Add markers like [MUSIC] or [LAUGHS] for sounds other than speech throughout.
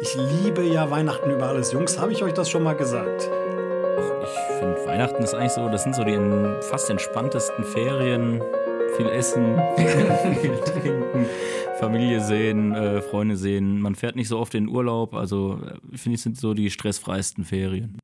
Ich liebe ja Weihnachten über alles. Jungs, habe ich euch das schon mal gesagt? Ich finde, Weihnachten ist eigentlich so, das sind so die fast entspanntesten Ferien. Viel essen, [LAUGHS] viel trinken, Familie sehen, äh, Freunde sehen. Man fährt nicht so oft in Urlaub. Also, äh, finde ich, sind so die stressfreisten Ferien.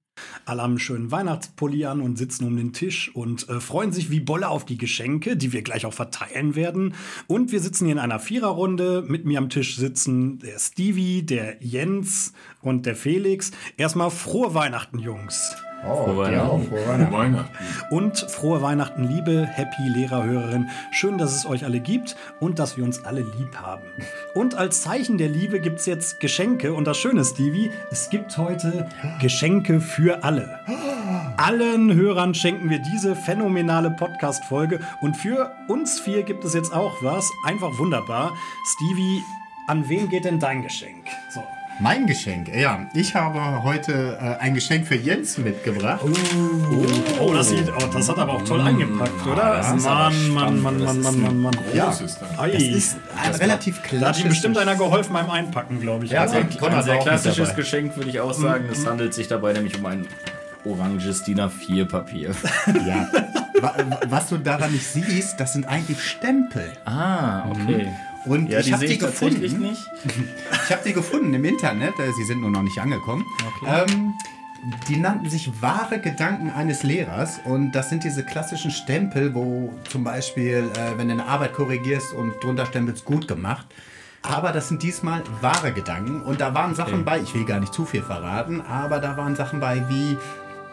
Alle haben einen schönen Weihnachtspulli an und sitzen um den Tisch und äh, freuen sich wie Bolle auf die Geschenke, die wir gleich auch verteilen werden. Und wir sitzen hier in einer Viererrunde. Mit mir am Tisch sitzen der Stevie, der Jens und der Felix. Erstmal frohe Weihnachten, Jungs. Oh, frohe Weihnachten. Auch, frohe Weihnachten. Frohe Weihnachten. Und frohe Weihnachten, liebe Happy Lehrerhörerin. Schön, dass es euch alle gibt und dass wir uns alle lieb haben. Und als Zeichen der Liebe gibt es jetzt Geschenke. Und das Schöne, Stevie, es gibt heute Geschenke für alle. Allen Hörern schenken wir diese phänomenale Podcast-Folge. Und für uns vier gibt es jetzt auch was. Einfach wunderbar. Stevie, an wen geht denn dein Geschenk? So. Mein Geschenk, ja. Ich habe heute äh, ein Geschenk für Jens mitgebracht. Oh, oh, das, sieht, oh das hat aber auch toll eingepackt, oder? Das Mann, Mann, Mann, Mann, Mann, Mann, Mann. Ja, das ist ein das relativ klassisches... Da hat ihm bestimmt einer geholfen beim Einpacken, glaube ich. Ja, sehr, ein sehr klassisches Geschenk, würde ich auch sagen. Es handelt sich dabei nämlich um ein oranges DIN A4-Papier. [LAUGHS] Ja. Was du daran nicht siehst, das sind eigentlich Stempel. Ah, okay. Mhm. Und ja, ich habe die gefunden. Nicht. [LAUGHS] Ich habe die gefunden im Internet. Äh, sie sind nur noch nicht angekommen. Okay. Ähm, die nannten sich wahre Gedanken eines Lehrers und das sind diese klassischen Stempel, wo zum Beispiel, äh, wenn du eine Arbeit korrigierst und drunter stempelst, gut gemacht. Aber das sind diesmal wahre Gedanken und da waren Sachen okay. bei, ich will gar nicht zu viel verraten, aber da waren Sachen bei wie,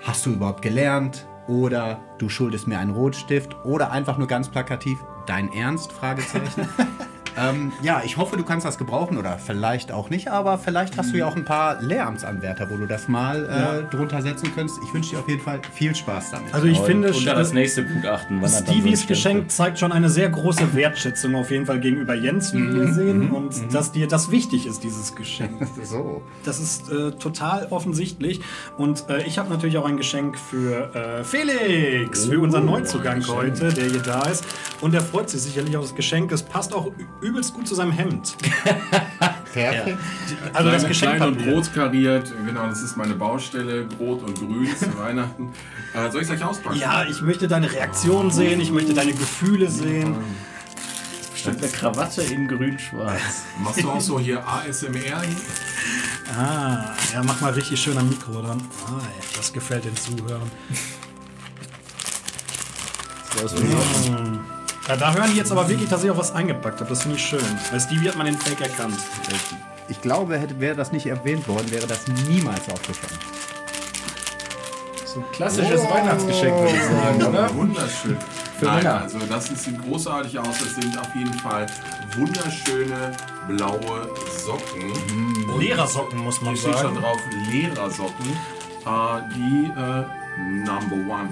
hast du überhaupt gelernt? Oder du schuldest mir einen Rotstift oder einfach nur ganz plakativ, dein Ernst? Fragezeichen. [LAUGHS] Ähm, ja, ich hoffe, du kannst das gebrauchen oder vielleicht auch nicht, aber vielleicht hast du ja auch ein paar Lehramtsanwärter, wo du das mal äh, ja. drunter setzen könntest. Ich wünsche dir auf jeden Fall viel Spaß damit. Also ich und, finde, und das nächste Gutachten. Stevies Geschenk zeigt schon eine sehr große Wertschätzung auf jeden Fall gegenüber Jens, wie mhm. wir sehen, mhm. und mhm. dass dir das wichtig ist, dieses Geschenk. [LAUGHS] so. Das ist äh, total offensichtlich. Und äh, ich habe natürlich auch ein Geschenk für äh, Felix, oh, für unseren Neuzugang heute, der hier da ist. Und er freut sich sicherlich auf das Geschenk. Es passt auch übelst gut zu seinem Hemd. Perfekt. Ja. Also das Geschenk klein und rot kariert, genau, das ist meine Baustelle, rot und grün zu Weihnachten. Äh, soll ich es gleich auspacken? Ja, ich möchte deine Reaktion oh. sehen, ich möchte deine Gefühle sehen. Bestimmt eine Krawatte in grün-schwarz. Machst du auch so hier ASMR? Ah, ja, mach mal richtig schön am Mikro dann. Ah, das gefällt den Zuhörern. Das mm. Ja, da hören die jetzt aber wirklich, dass ich auch was eingepackt habe. Das finde ich schön. Weil Stevie hat man den Fake erkannt. Ich glaube, hätte, wäre das nicht erwähnt worden, wäre das niemals aufgefallen. So ein klassisches oh. Weihnachtsgeschenk, würde ich sagen, oder? Wunderschön. Für Nein, Männer. also das sieht großartig aus. Das sind auf jeden Fall wunderschöne blaue Socken. Mhm. Lehrersocken muss man Hier sagen. Hier steht schon drauf Lehrersocken. Äh, die äh, Number One.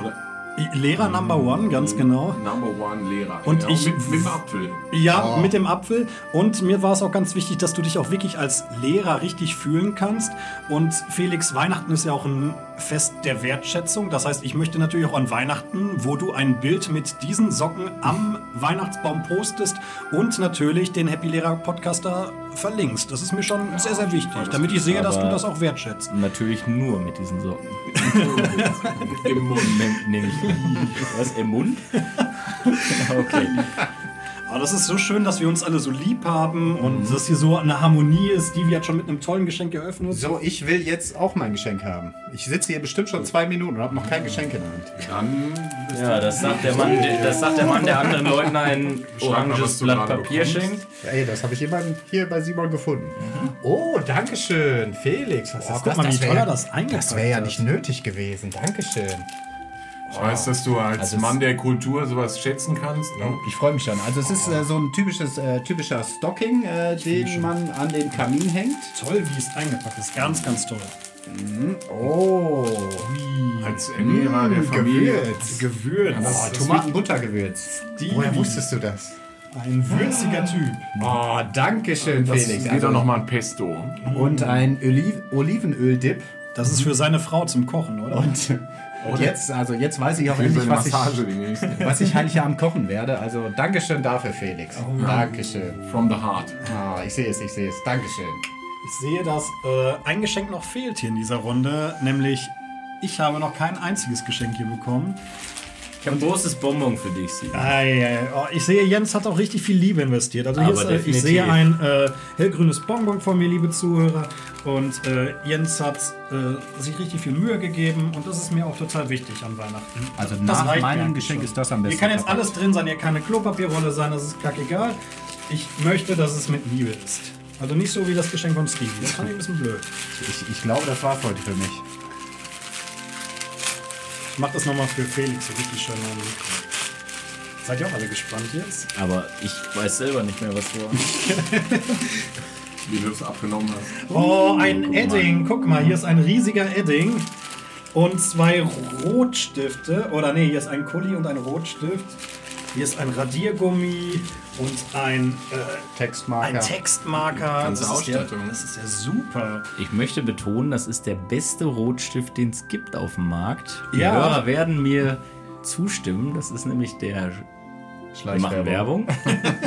Oder Lehrer Number One, ganz genau. Number One Lehrer. Und genau. ich mit, mit, dem Apfel. Ja, oh. mit dem Apfel. Und mir war es auch ganz wichtig, dass du dich auch wirklich als Lehrer richtig fühlen kannst. Und Felix, Weihnachten ist ja auch ein Fest der Wertschätzung. Das heißt, ich möchte natürlich auch an Weihnachten, wo du ein Bild mit diesen Socken am Weihnachtsbaum postest und natürlich den Happy Lehrer Podcaster verlinkst. Das ist mir schon ja, sehr, sehr wichtig, damit ich sehe, dass du das auch wertschätzt. Natürlich nur mit diesen Socken. [LAUGHS] Im Mund nehme ich. Was? Im Mund? [LAUGHS] okay. Aber das ist so schön, dass wir uns alle so lieb haben und mhm. dass hier so eine Harmonie ist. Die hat schon mit einem tollen Geschenk eröffnet. So, ich will jetzt auch mein Geschenk haben. Ich sitze hier bestimmt schon zwei Minuten und habe noch kein Geschenk in der Hand. Dann ja, das sagt, der Mann, das sagt der Mann, der anderen Leuten ein oranges Blatt Papier schenkt. Ey, das habe ich jemanden hier bei Simon gefunden. Mhm. Oh, danke schön, Felix. Was oh, ist guck das? mal, wie toll er das eingepackt Das wäre ja nicht nötig gewesen. Dankeschön. Ich weiß, dass du als also Mann der Kultur sowas schätzen kannst. Ne? Ich freue mich schon. Also es ist äh, so ein typisches, äh, typischer Stocking, äh, den man an den Kamin hängt. Toll, wie es eingepackt ist. Ganz, ganz toll. Mhm. Oh. Als Ernährer der Familie. Gewürz. Gewürz. Oh, Tomatenbuttergewürz. Woher wusstest du das? Ein würziger Typ. Oh, danke schön, das Felix. Geht also, noch mal ein Pesto. Und ein Oliv Olivenöl-Dip. Das ist für seine Frau zum Kochen, oder? Und und jetzt, also jetzt weiß ich auch endlich, was ich, was ich Heiligabend kochen werde. Also Dankeschön dafür, Felix. Oh. Dankeschön. From the heart. Ah, ich sehe es, ich sehe es. Dankeschön. Ich sehe, dass äh, ein Geschenk noch fehlt hier in dieser Runde, nämlich ich habe noch kein einziges Geschenk hier bekommen. Ich habe ein großes Bonbon für dich, Simon. Oh, ich sehe, Jens hat auch richtig viel Liebe investiert. Also ist, äh, ich sehe ein äh, hellgrünes Bonbon von mir, liebe Zuhörer. Und äh, Jens hat äh, sich richtig viel Mühe gegeben. Und das ist mir auch total wichtig an Weihnachten. Also nach meinem Geschenk schon. ist das am besten. Hier kann jetzt alles drin sein. Hier kann eine Klopapierrolle sein. Das ist kackegal. Ich möchte, dass es mit Liebe ist. Also nicht so wie das Geschenk von Stevie. Das fand ich ein bisschen blöd. Ich, ich glaube, das war heute für mich. Ich mach das nochmal für Felix so richtig schön. Seid ihr auch alle gespannt jetzt? Aber ich weiß selber nicht mehr, was du [LAUGHS] Wie du es abgenommen hast. Oh, ein Edding. Guck mal, hier ist ein riesiger Edding. Und zwei Rotstifte. Oder nee, hier ist ein Kuli und ein Rotstift. Hier ist ein Radiergummi und ein äh, Textmarker. Ein Textmarker. Ganze das Ausstattung. Ist ja, das ist ja super. Ich möchte betonen, das ist der beste Rotstift, den es gibt auf dem Markt. Die ja. Hörer werden mir zustimmen. Das ist nämlich der wir machen Werbung.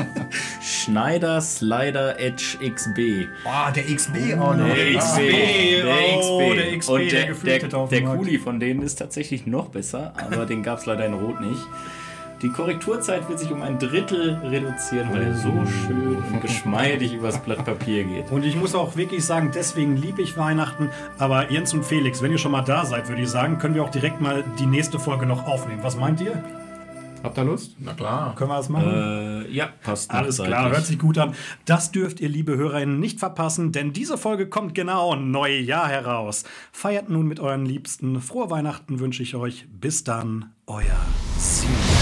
[LAUGHS] Schneider Slider Edge XB. Boah, der XB auch noch. Der XB. Der XB. Oh, der XB. Und der, der, der, der Kuli von denen ist tatsächlich noch besser, aber den gab es leider in Rot nicht. Die Korrekturzeit wird sich um ein Drittel reduzieren, weil er so schön und geschmeidig übers Blatt Papier geht. Und ich muss auch wirklich sagen, deswegen liebe ich Weihnachten. Aber Jens und Felix, wenn ihr schon mal da seid, würde ich sagen, können wir auch direkt mal die nächste Folge noch aufnehmen. Was meint ihr? Habt ihr Lust? Na klar. Können wir das machen? Äh, ja, passt. Alles klar, hört sich gut an. Das dürft ihr, liebe Hörerinnen, nicht verpassen, denn diese Folge kommt genau neue Jahr heraus. Feiert nun mit euren Liebsten. Frohe Weihnachten wünsche ich euch. Bis dann, euer Simon.